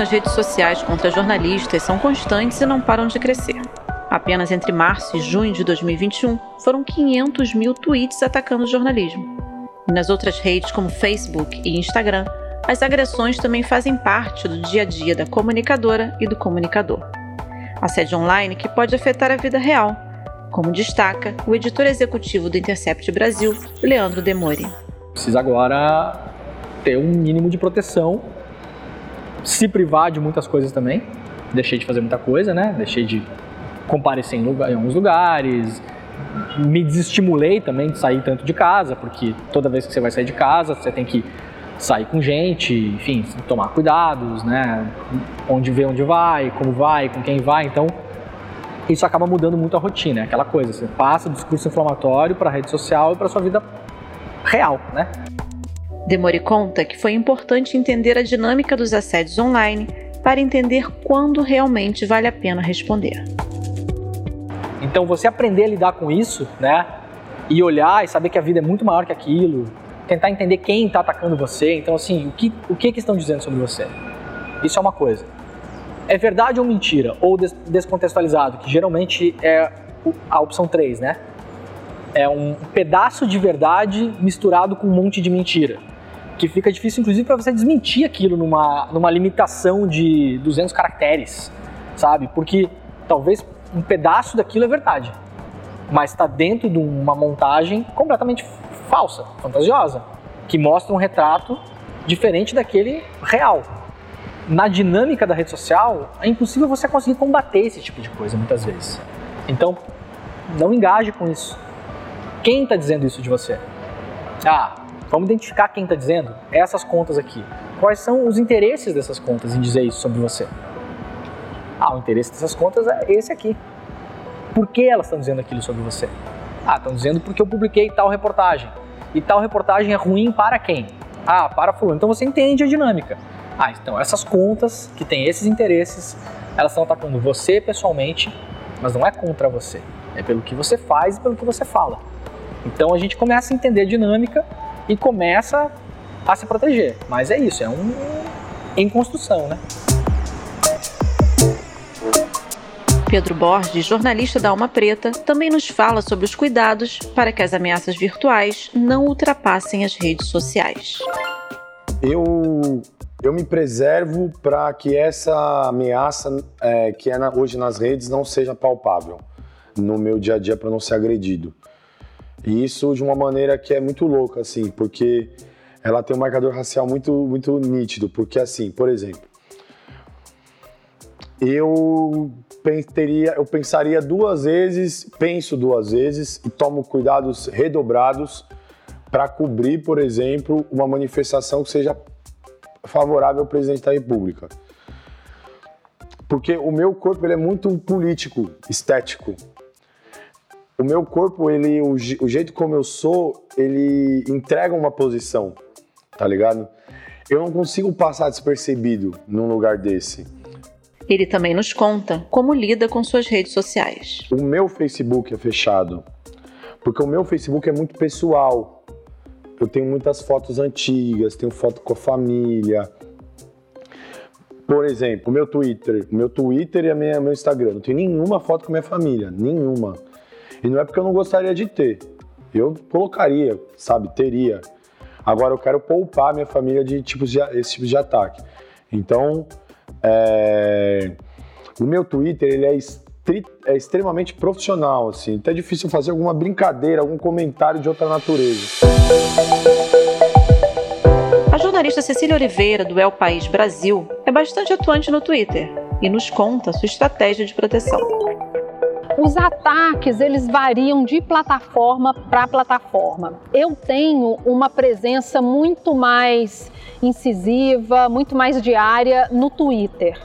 nas redes sociais contra jornalistas são constantes e não param de crescer. Apenas entre março e junho de 2021 foram 500 mil tweets atacando o jornalismo. Nas outras redes, como Facebook e Instagram, as agressões também fazem parte do dia a dia da comunicadora e do comunicador. Assédio online que pode afetar a vida real, como destaca o editor executivo do Intercept Brasil, Leandro Demori. Precisa agora ter um mínimo de proteção, se privar de muitas coisas também. Deixei de fazer muita coisa, né? Deixei de comparecer em, lugar, em alguns lugares, me desestimulei também de sair tanto de casa, porque toda vez que você vai sair de casa, você tem que sair com gente, enfim, tomar cuidados, né? Onde vê onde vai, como vai, com quem vai. Então, isso acaba mudando muito a rotina, é aquela coisa, você passa do discurso inflamatório para a rede social e para sua vida real, né? Demore conta que foi importante entender a dinâmica dos assédios online para entender quando realmente vale a pena responder. Então, você aprender a lidar com isso, né? E olhar e saber que a vida é muito maior que aquilo, tentar entender quem está atacando você. Então, assim, o que, o que, que estão dizendo sobre você? Isso é uma coisa. É verdade ou mentira? Ou des descontextualizado, que geralmente é a opção 3, né? É um pedaço de verdade misturado com um monte de mentira. Que fica difícil, inclusive, para você desmentir aquilo numa, numa limitação de 200 caracteres, sabe? Porque talvez um pedaço daquilo é verdade, mas está dentro de uma montagem completamente falsa, fantasiosa, que mostra um retrato diferente daquele real. Na dinâmica da rede social, é impossível você conseguir combater esse tipo de coisa muitas vezes. Então, não engaje com isso. Quem está dizendo isso de você? Ah, vamos identificar quem está dizendo? Essas contas aqui. Quais são os interesses dessas contas em dizer isso sobre você? Ah, o interesse dessas contas é esse aqui. Por que elas estão dizendo aquilo sobre você? Ah, estão dizendo porque eu publiquei tal reportagem. E tal reportagem é ruim para quem? Ah, para fulano. Então você entende a dinâmica. Ah, então essas contas que têm esses interesses, elas estão atacando você pessoalmente, mas não é contra você. É pelo que você faz e pelo que você fala. Então a gente começa a entender a dinâmica e começa a se proteger. Mas é isso, é um em construção, né? Pedro Borges, jornalista da Alma Preta, também nos fala sobre os cuidados para que as ameaças virtuais não ultrapassem as redes sociais. Eu, eu me preservo para que essa ameaça é, que é na, hoje nas redes não seja palpável no meu dia a dia para não ser agredido. E isso de uma maneira que é muito louca, assim, porque ela tem um marcador racial muito, muito nítido. Porque, assim, por exemplo, eu teria, eu pensaria duas vezes, penso duas vezes e tomo cuidados redobrados para cobrir, por exemplo, uma manifestação que seja favorável ao presidente da República. Porque o meu corpo ele é muito político, estético. O meu corpo, ele, o, o jeito como eu sou, ele entrega uma posição, tá ligado? Eu não consigo passar despercebido num lugar desse. Ele também nos conta como lida com suas redes sociais. O meu Facebook é fechado, porque o meu Facebook é muito pessoal. Eu tenho muitas fotos antigas, tenho foto com a família. Por exemplo, o meu Twitter, o meu Twitter e a minha, meu Instagram, não tenho nenhuma foto com a minha família, nenhuma. E não é porque eu não gostaria de ter. Eu colocaria, sabe, teria. Agora eu quero poupar minha família de tipos de esse tipo de ataque. Então, é... O meu Twitter ele é, estri... é extremamente profissional, assim. Então é difícil fazer alguma brincadeira, algum comentário de outra natureza. A jornalista Cecília Oliveira, do El País Brasil, é bastante atuante no Twitter e nos conta sua estratégia de proteção. Os ataques, eles variam de plataforma para plataforma. Eu tenho uma presença muito mais incisiva, muito mais diária no Twitter.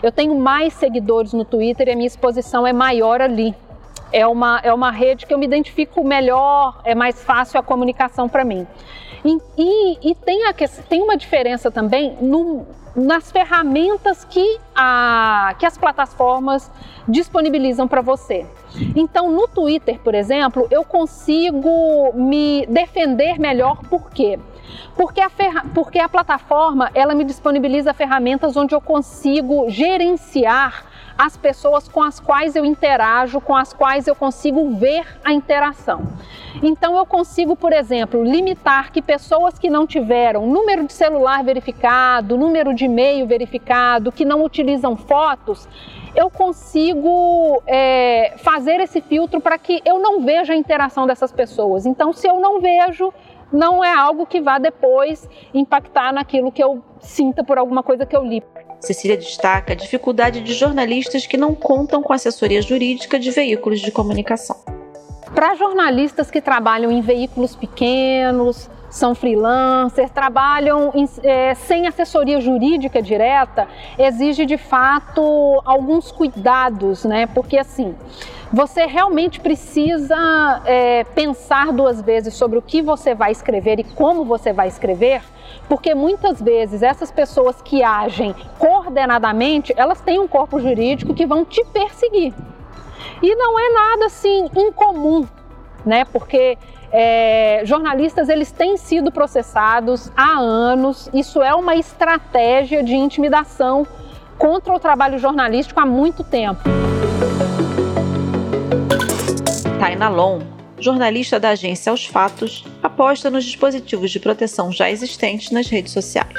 Eu tenho mais seguidores no Twitter e a minha exposição é maior ali. É uma, é uma rede que eu me identifico melhor, é mais fácil a comunicação para mim. E, e, e, tem, a, tem uma diferença também no, nas ferramentas que, a, que as plataformas disponibilizam para você. Então, no Twitter, por exemplo, eu consigo me defender melhor, por quê? Porque a, ferra... porque a plataforma ela me disponibiliza ferramentas onde eu consigo gerenciar as pessoas com as quais eu interajo, com as quais eu consigo ver a interação. Então eu consigo, por exemplo, limitar que pessoas que não tiveram número de celular verificado, número de e-mail verificado, que não utilizam fotos, eu consigo é, fazer esse filtro para que eu não veja a interação dessas pessoas. Então, se eu não vejo, não é algo que vá depois impactar naquilo que eu sinta por alguma coisa que eu li. Cecília destaca a dificuldade de jornalistas que não contam com assessoria jurídica de veículos de comunicação. Para jornalistas que trabalham em veículos pequenos, são freelancers, trabalham em, é, sem assessoria jurídica direta, exige de fato alguns cuidados, né? Porque assim, você realmente precisa é, pensar duas vezes sobre o que você vai escrever e como você vai escrever, porque muitas vezes essas pessoas que agem coordenadamente, elas têm um corpo jurídico que vão te perseguir. E não é nada assim incomum, né? Porque é, jornalistas eles têm sido processados há anos. Isso é uma estratégia de intimidação contra o trabalho jornalístico há muito tempo. Taina Long, jornalista da agência Aos Fatos, aposta nos dispositivos de proteção já existentes nas redes sociais.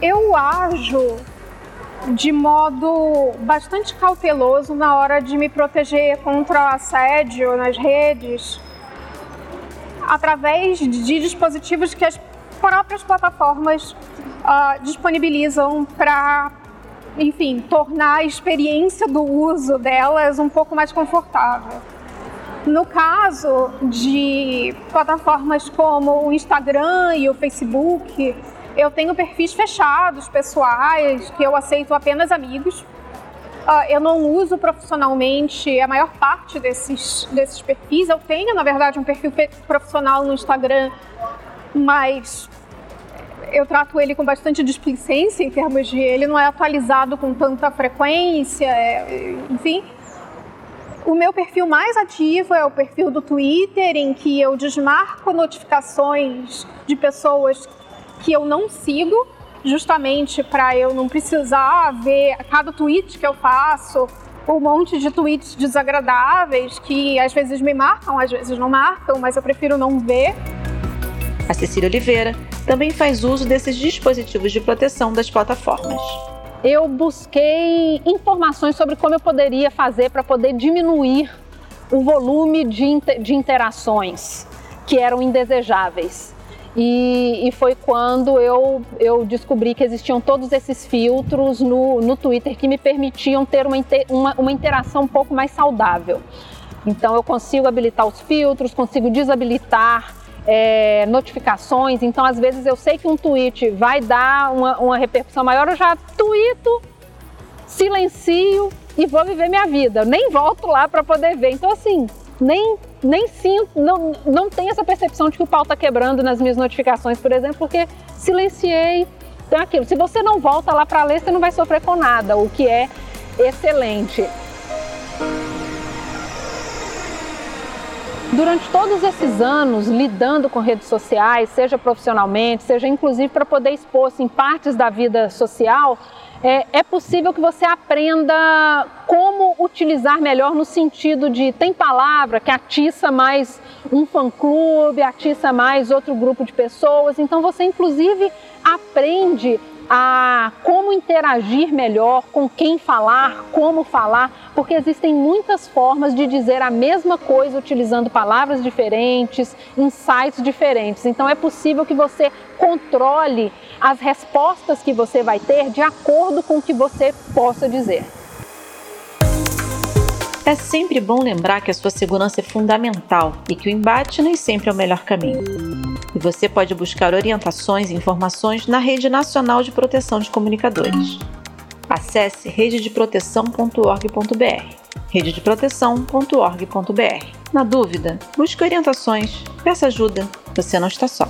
Eu ajo de modo bastante cauteloso na hora de me proteger contra o assédio nas redes, através de dispositivos que as próprias plataformas uh, disponibilizam para, enfim, tornar a experiência do uso delas um pouco mais confortável. No caso de plataformas como o Instagram e o Facebook, eu tenho perfis fechados, pessoais, que eu aceito apenas amigos. Eu não uso profissionalmente a maior parte desses, desses perfis. Eu tenho, na verdade, um perfil profissional no Instagram, mas eu trato ele com bastante displicência em termos de ele não é atualizado com tanta frequência, é, enfim. O meu perfil mais ativo é o perfil do Twitter, em que eu desmarco notificações de pessoas que eu não sigo, justamente para eu não precisar ver cada tweet que eu faço, um monte de tweets desagradáveis que às vezes me marcam, às vezes não marcam, mas eu prefiro não ver. A Cecília Oliveira também faz uso desses dispositivos de proteção das plataformas. Eu busquei informações sobre como eu poderia fazer para poder diminuir o volume de, de interações que eram indesejáveis. E, e, foi quando eu, eu descobri que existiam todos esses filtros no, no Twitter que me permitiam ter uma, uma, uma interação um pouco mais saudável. Então eu consigo habilitar os filtros, consigo desabilitar é, notificações. Então, às vezes, eu sei que um tweet vai dar uma, uma repercussão maior, eu já tweeto, silencio e vou viver minha vida. Eu nem volto lá para poder ver. Então, assim, nem, nem sinto, não, não tenho essa percepção de que o pau está quebrando nas minhas notificações, por exemplo, porque silenciei. Então, aquilo. Se você não volta lá para ler, você não vai sofrer com nada, o que é excelente. Durante todos esses anos lidando com redes sociais, seja profissionalmente, seja inclusive para poder expor-se em partes da vida social, é, é, possível que você aprenda como utilizar melhor no sentido de tem palavra que atiça mais um fã-clube, atiça mais outro grupo de pessoas. Então você inclusive aprende a como interagir melhor, com quem falar, como falar, porque existem muitas formas de dizer a mesma coisa utilizando palavras diferentes, insights diferentes. Então é possível que você controle as respostas que você vai ter de acordo com o que você possa dizer. É sempre bom lembrar que a sua segurança é fundamental e que o embate nem sempre é o melhor caminho. E você pode buscar orientações e informações na Rede Nacional de Proteção de Comunicadores. Acesse rededeproteção.org.br rededeproteção.org.br Na dúvida, busque orientações, peça ajuda, você não está só.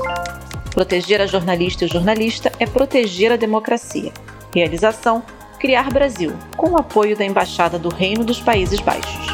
Proteger a jornalista e o jornalista é proteger a democracia. Realização Criar Brasil, com o apoio da Embaixada do Reino dos Países Baixos.